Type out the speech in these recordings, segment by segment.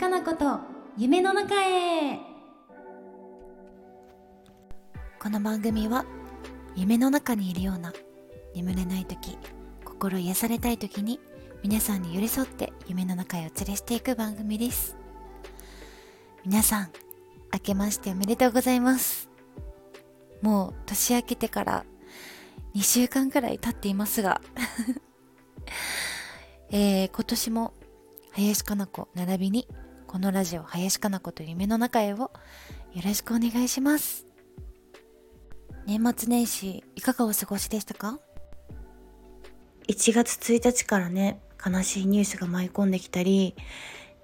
かなこと夢の中へ。この番組は夢の中にいるような眠れない時心癒されたい時に皆さんに寄り添って夢の中へお連れしていく番組です。皆さん明けましておめでとうございます。もう年明けてから2週間くらい経っていますが。えー、今年も林かな子並びにこのラジオ林かな子と夢の中へをよろしくお願いします。年末年始いかがお過ごしでしたか？1月1日からね悲しいニュースが舞い込んできたり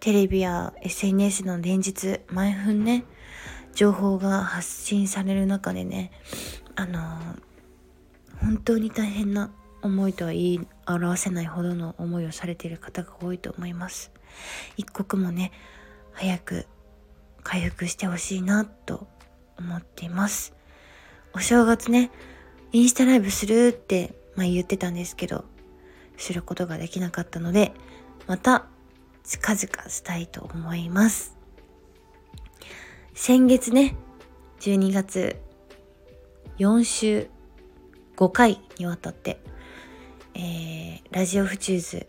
テレビや SNS の連日毎分ね情報が発信される中でねあのー、本当に大変な思いとは言い表せないほどの思いをされている方が多いと思います。一刻もね早く回復してほしいなと思っています。お正月ねインスタライブするって、まあ、言ってたんですけどすることができなかったのでまた近々したいと思います。先月ね12月4週5回にわたってえー、ラジオフチューズ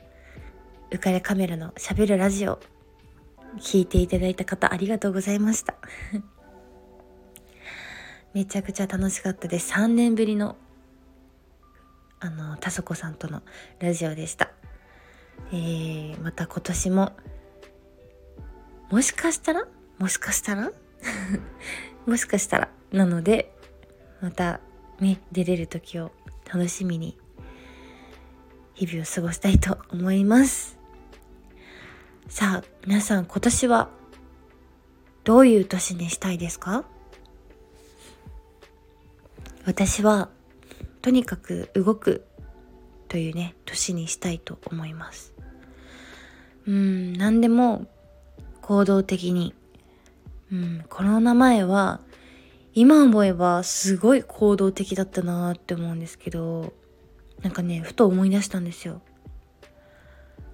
浮かれカメラのしゃべるラジオ聞いていただいた方ありがとうございました。めちゃくちゃ楽しかったです。3年ぶりのあのたそこさんとのラジオでした。えー、また今年ももしかしたら？もしかしたら？もしかしたら？なのでまたね出れる時を楽しみに日々を過ごしたいと思います。さあ皆さん今年はどういう年にしたいですか？私はとにかく動くというね年にしたいと思います。うん何でも行動的に。うんコロナ前は今思えばすごい行動的だったなって思うんですけどなんかねふと思い出したんですよ。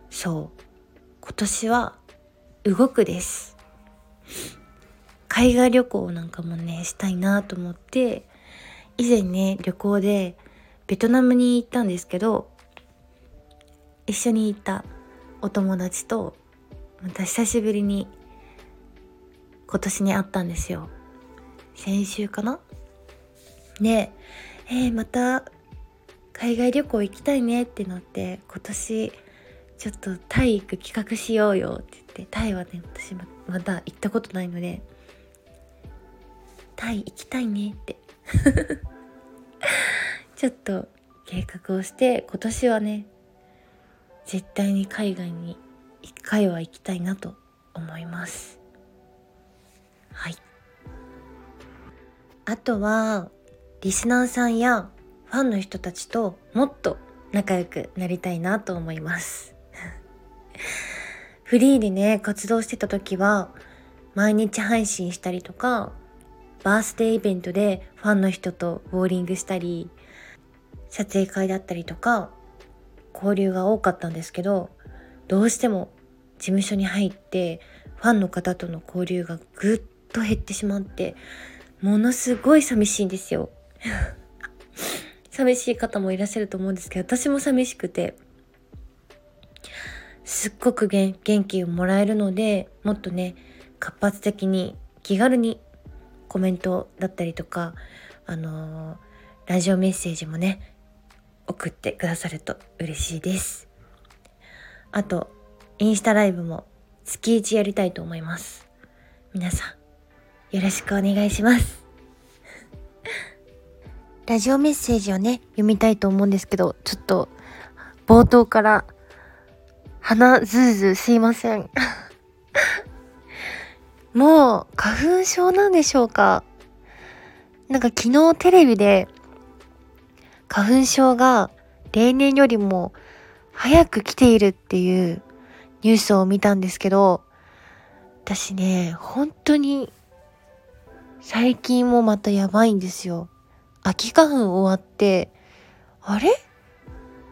そう。今年は動くです。海外旅行なんかもねしたいなと思って以前ね旅行でベトナムに行ったんですけど一緒に行ったお友達とまた久しぶりに今年に会ったんですよ。先週かな？で、えー、また海外旅行行きたいねってなって今年ちょっとタイ行く企画しようよって言ってタイはね私まだ行ったことないのでタイ行きたいねって。ちょっと計画をして今年はね絶対に海外に一回は行きたいなと思います。はい。あとはリスナーさんやファンの人たちともっと仲良くなりたいなと思います。フリーでね活動してた時は毎日配信したりとかバースデーイベントでファンの人とボーリングしたり撮影会だったりとか交流が多かったんですけどどうしても事務所に入ってファンの方との交流がぐっと減ってしまってものすごい寂しいんですよ。寂しい方もいらっしゃると思うんですけど、私も寂しくて、すっごく元気をもらえるので、もっとね、活発的に気軽にコメントだったりとか、あのー、ラジオメッセージもね、送ってくださると嬉しいです。あと、インスタライブも月1やりたいと思います。皆さん、よろしくお願いします。ラジオメッセージをね、読みたいと思うんですけど、ちょっと、冒頭から、鼻ズーズーすいません。もう、花粉症なんでしょうか？なんか昨日テレビで、花粉症が例年よりも早く来ているっていうニュースを見たんですけど、私ね、本当に最近もまたやばいんですよ。秋花粉終わって、あれ？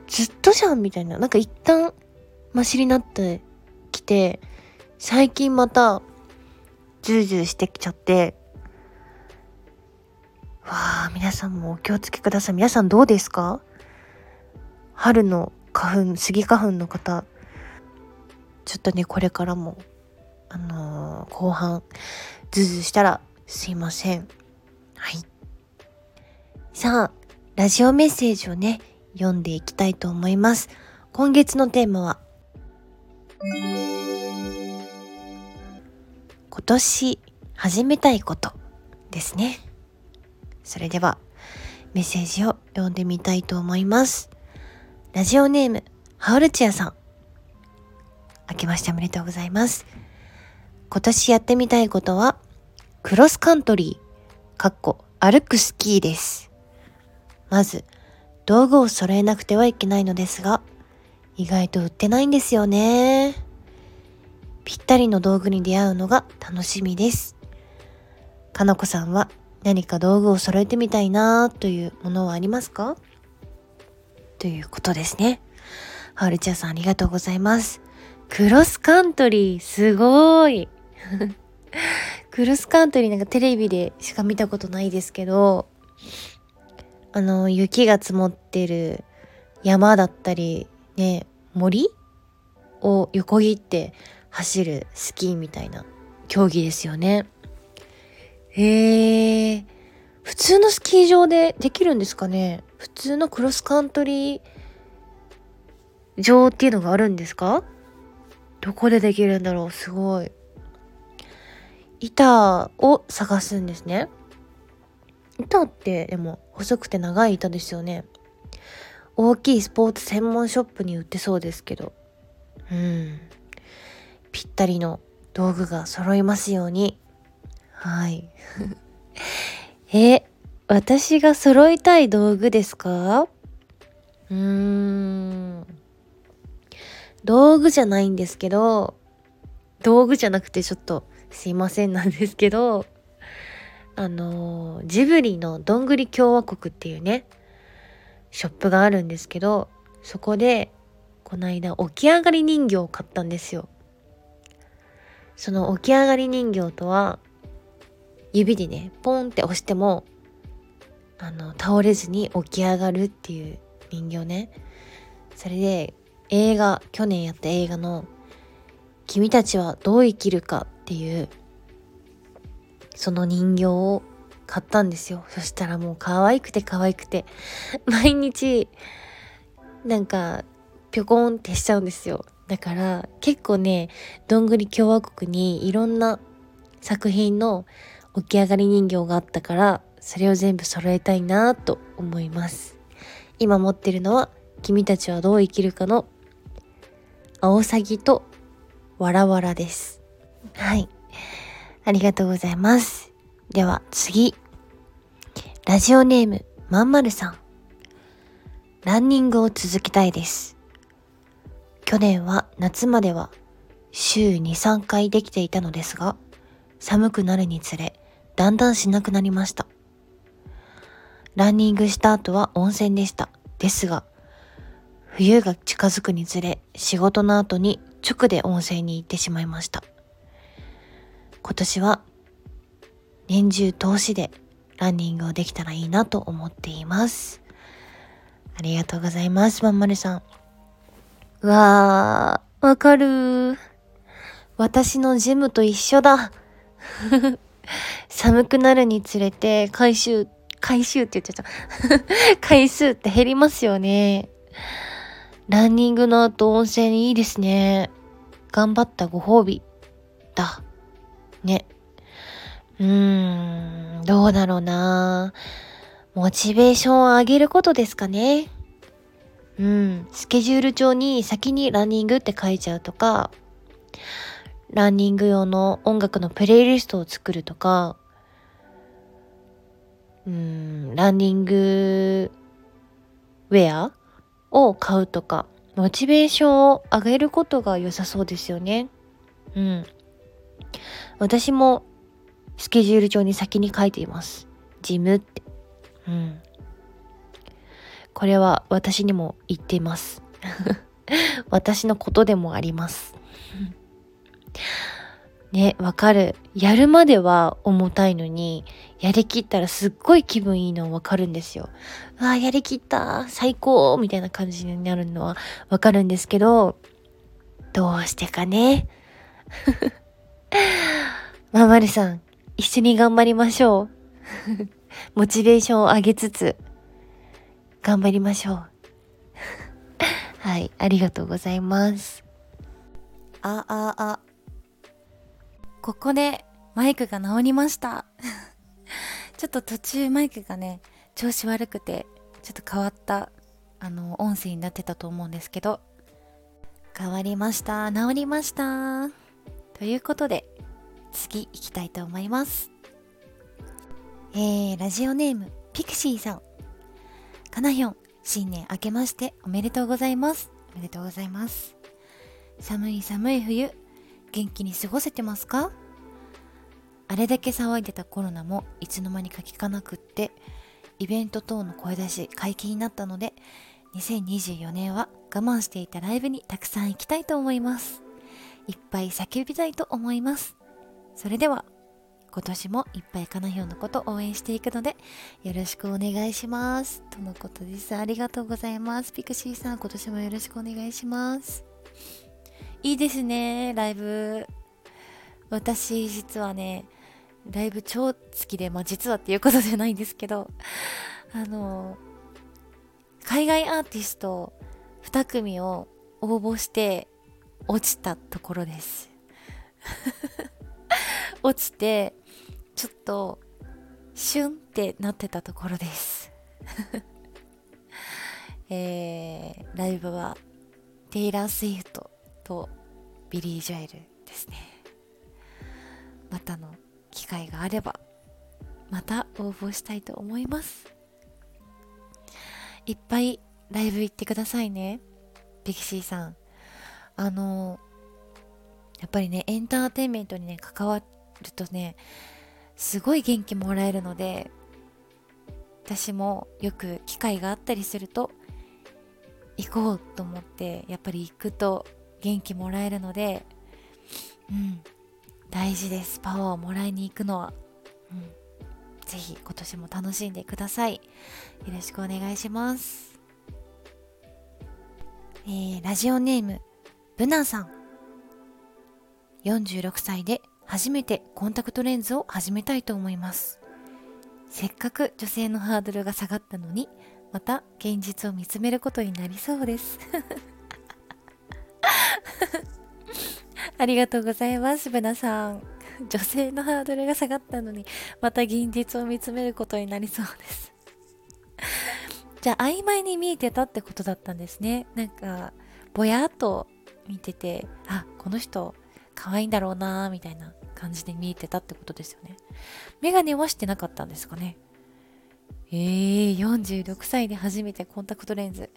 ずっとじゃんみたいな。なんか一旦マシになってきて、最近また、ズーズーしてきちゃって、わあ、皆さんもお気をつけください。皆さんどうですか？春の花粉、スギ花粉の方、ちょっとね、これからも、あのー、後半、ズーズーしたらすいません。はい。さあ、ラジオメッセージをね、読んでいきたいと思います。今月のテーマは、今年始めたいことですね。それではメッセージを読んでみたいと思います。ラジオネーム、ハウルチアさん。明けましておめでとうございます。今年やってみたいことは、クロスカントリー、かっこ歩くスキーです。まず、道具を揃えなくてはいけないのですが、意外と売ってないんですよね。ぴったりの道具に出会うのが楽しみです。かのこさんは何か道具を揃えてみたいなというものはありますか？ということですね。ハールチャーさんありがとうございます。クロスカントリー、すごい クロスカントリーなんかテレビでしか見たことないですけど、あの、雪が積もってる山だったり、ね、森を横切って走るスキーみたいな競技ですよね。へえ。普通のスキー場でできるんですかね？普通のクロスカントリー場っていうのがあるんですか？どこでできるんだろう？すごい。板を探すんですね。板ってでも細くて長い板ですよね。大きいスポーツ専門ショップに売ってそうですけど。うん。ぴったりの道具が揃いますように。はい。え、私が揃いたい道具ですか？うーん。道具じゃないんですけど、道具じゃなくてちょっとすいませんなんですけど、あのジブリのどんぐり共和国っていうね、ショップがあるんですけど、そこで、この間起き上がり人形を買ったんですよ。その起き上がり人形とは、指でね、ポンって押しても、あの、倒れずに起き上がるっていう人形ね。それで、映画、去年やった映画の、君たちはどう生きるかっていう、その人形を買ったんですよ。そしたらもう可愛くて可愛くて、毎日、なんか、ぴょこんってしちゃうんですよ。だから結構ね、どんぐり共和国にいろんな作品の起き上がり人形があったから、それを全部揃えたいなと思います。今持ってるのは、君たちはどう生きるかの、アオサギとわらわらです。はい。ありがとうございます。では次。ラジオネームまんまるさん。ランニングを続けたいです。去年は夏までは週2、3回できていたのですが、寒くなるにつれ、だんだんしなくなりました。ランニングした後は温泉でした。ですが、冬が近づくにつれ、仕事の後に直で温泉に行ってしまいました。今年は年中通しでランニングをできたらいいなと思っています。ありがとうございます、まんまるさん。うわー、わかる私のジムと一緒だ。寒くなるにつれて回収、回収って言っちゃった。回数って減りますよね。ランニングの後温泉いいですね。頑張ったご褒美。だ。ね。うーん、どうだろうなモチベーションを上げることですかね。うん、スケジュール帳に先にランニングって書いちゃうとか、ランニング用の音楽のプレイリストを作るとか、うん、ランニングウェアを買うとか、モチベーションを上げることが良さそうですよね。うん。私もスケジュール帳に先に書いています。ジムって。うん。これは私にも言っています。私のことでもあります。ね、わかる。やるまでは重たいのに、やりきったらすっごい気分いいのわかるんですよ。ああ、やりきった最高みたいな感じになるのはわかるんですけど、どうしてかね。ままるさん、一緒に頑張りましょう。モチベーションを上げつつ、頑張りましょう。はい、ありがとうございます。あ、あ、あ。ここでマイクが直りました ちょっと途中マイクがね調子悪くてちょっと変わったあの音声になってたと思うんですけど変わりました治りましたということで次行きたいと思います。えー、ラジオネームピクシーさん。かなひょん新年明けましておめでとうございます。おめでとうございます。寒い寒い冬元気に過ごせてますか？あれだけ騒いでたコロナもいつの間にか聞かなくってイベント等の声出し解禁になったので2024年は我慢していたライブにたくさん行きたいと思います。いっぱい叫びたいと思います。それでは今年もいっぱいかなひょんのこと応援していくのでよろしくお願いします。とのことです。ありがとうございます。ピクシーさん今年もよろしくお願いします。いいですねライブ。私実はねライブ超好きでまあ実はっていうことじゃないんですけどあの海外アーティスト2組を応募して落ちたところです。落ちてちょっとシュンってなってたところです。えー、ライブはテイラー・スイフトとビリー・ジョエルですね。またの機会があればまた応募したいと思います。いっぱいライブ行ってくださいね。ピキシーさん。あのやっぱりねエンターテインメントにね関わってるとねすごい元気もらえるので私もよく機会があったりすると行こうと思ってやっぱり行くと元気もらえるので、うん、大事です。パワーをもらいに行くのは。うん、ぜひ今年も楽しんでください。よろしくお願いします。えー、ラジオネーム、ブナさん。46歳で初めてコンタクトレンズを始めたいと思います。せっかく女性のハードルが下がったのに、また現実を見つめることになりそうです。ありがとうございます、ブナさん。女性のハードルが下がったのに、また現実を見つめることになりそうです。じゃあ、曖昧に見えてたってことだったんですね。なんか、ぼやっと見てて、あ、この人、可愛いんだろうなみたいな感じで見えてたってことですよね。メガネはしてなかったんですかね。えー、46歳で初めてコンタクトレンズ。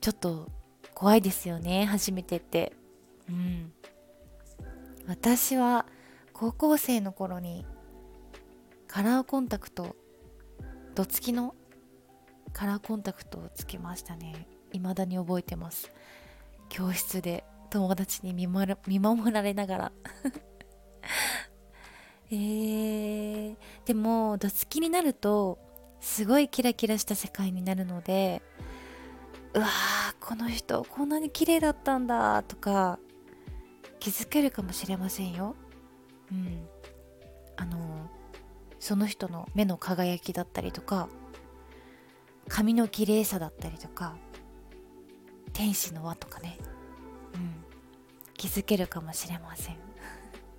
ちょっと怖いですよね初めてってうん私は高校生の頃にカラーコンタクトどつきのカラーコンタクトをつけましたね未だに覚えてます教室で友達に見守見守られながら えー、でもどつきになるとすごいキラキラした世界になるのでうわーこの人こんなに綺麗だったんだとか気づけるかもしれませんよ。うん。あのその人の目の輝きだったりとか髪の綺麗さだったりとか天使の輪とかね、気づけるかもしれません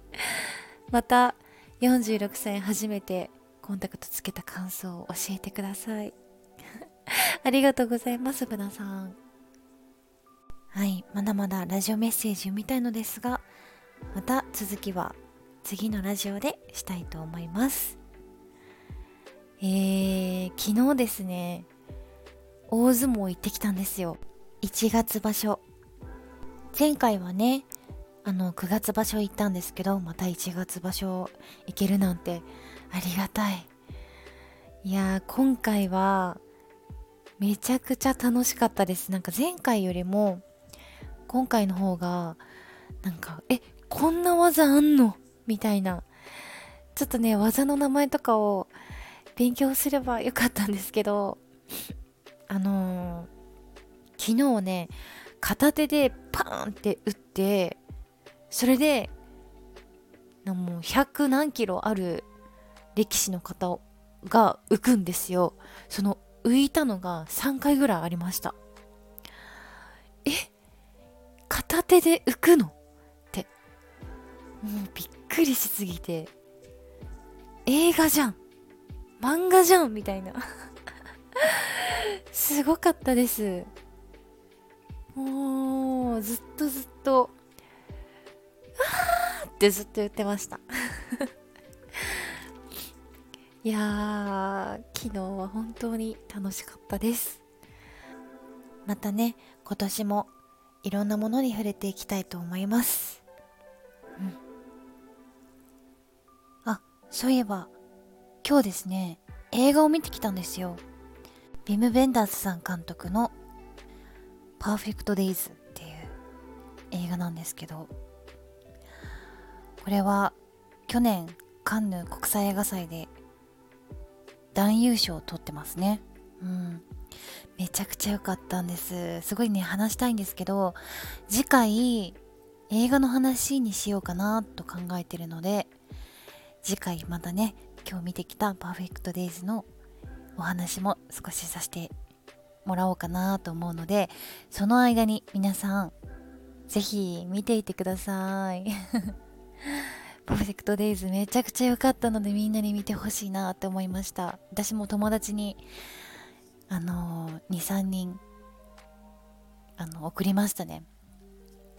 また46歳初めてコンタクトつけた感想を教えてください ありがとうございます、ブナさん。はい、まだまだラジオメッセージ読みたいのですが、また続きは次のラジオでしたいと思います。えー、昨日ですね、大相撲行ってきたんですよ。1月場所。前回はね、あの、9月場所行ったんですけど、また1月場所行けるなんてありがたい。いや、今回はめちゃくちゃ楽しかったです。なんか前回よりも今回の方がなんかえこんな技あんの？みたいな。ちょっとね技の名前とかを勉強すればよかったんですけどあのー、昨日ね片手でパーンって打ってそれでもう100何キロある力士の方が浮くんですよ。その浮いたのが3回ぐらいありました。え？片手で浮くの？って。もうびっくりしすぎて。映画じゃん。漫画じゃんみたいな。すごかったです。もうずっとずっとあーってずっと言ってました。いや昨日は本当に楽しかったです。またね今年もいろんなものに触れていきたいと思います。うん。あそういえば今日ですね映画を見てきたんですよ。ビム・ベンダースさん監督の「パーフェクト・デイズ」っていう映画なんですけどこれは去年カンヌ国際映画祭で男優賞を取ってますね。うん。めちゃくちゃ良かったんです。すごいね話したいんですけど次回映画の話にしようかなと考えてるので次回またね今日見てきたパーフェクトデイズのお話も少しさせてもらおうかなと思うのでその間に皆さんぜひ見ていてください。パーフェクトデイズめちゃくちゃ良かったのでみんなに見てほしいなって思いました。私も友達にあの23人あの送りましたね。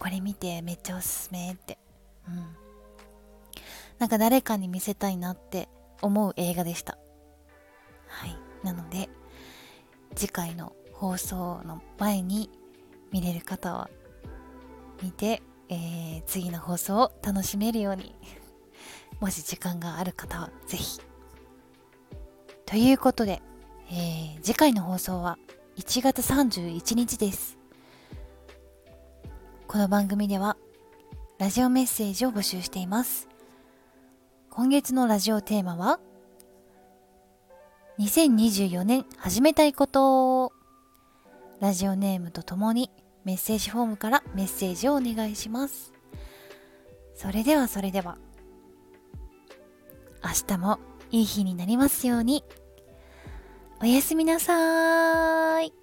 これ見てめっちゃおすすめって。うん。なんか誰かに見せたいなって思う映画でした。はい。なので次回の放送の前に見れる方は見て、えー、次の放送を楽しめるように もし時間がある方はぜひ。ということで、えー、次回の放送は1月31日です。この番組ではラジオメッセージを募集しています。今月のラジオテーマは2024年始めたいことラジオネームとともにメッセージフォームからメッセージをお願いします。それではそれでは。明日もいい日になりますように。おやすみなさーい。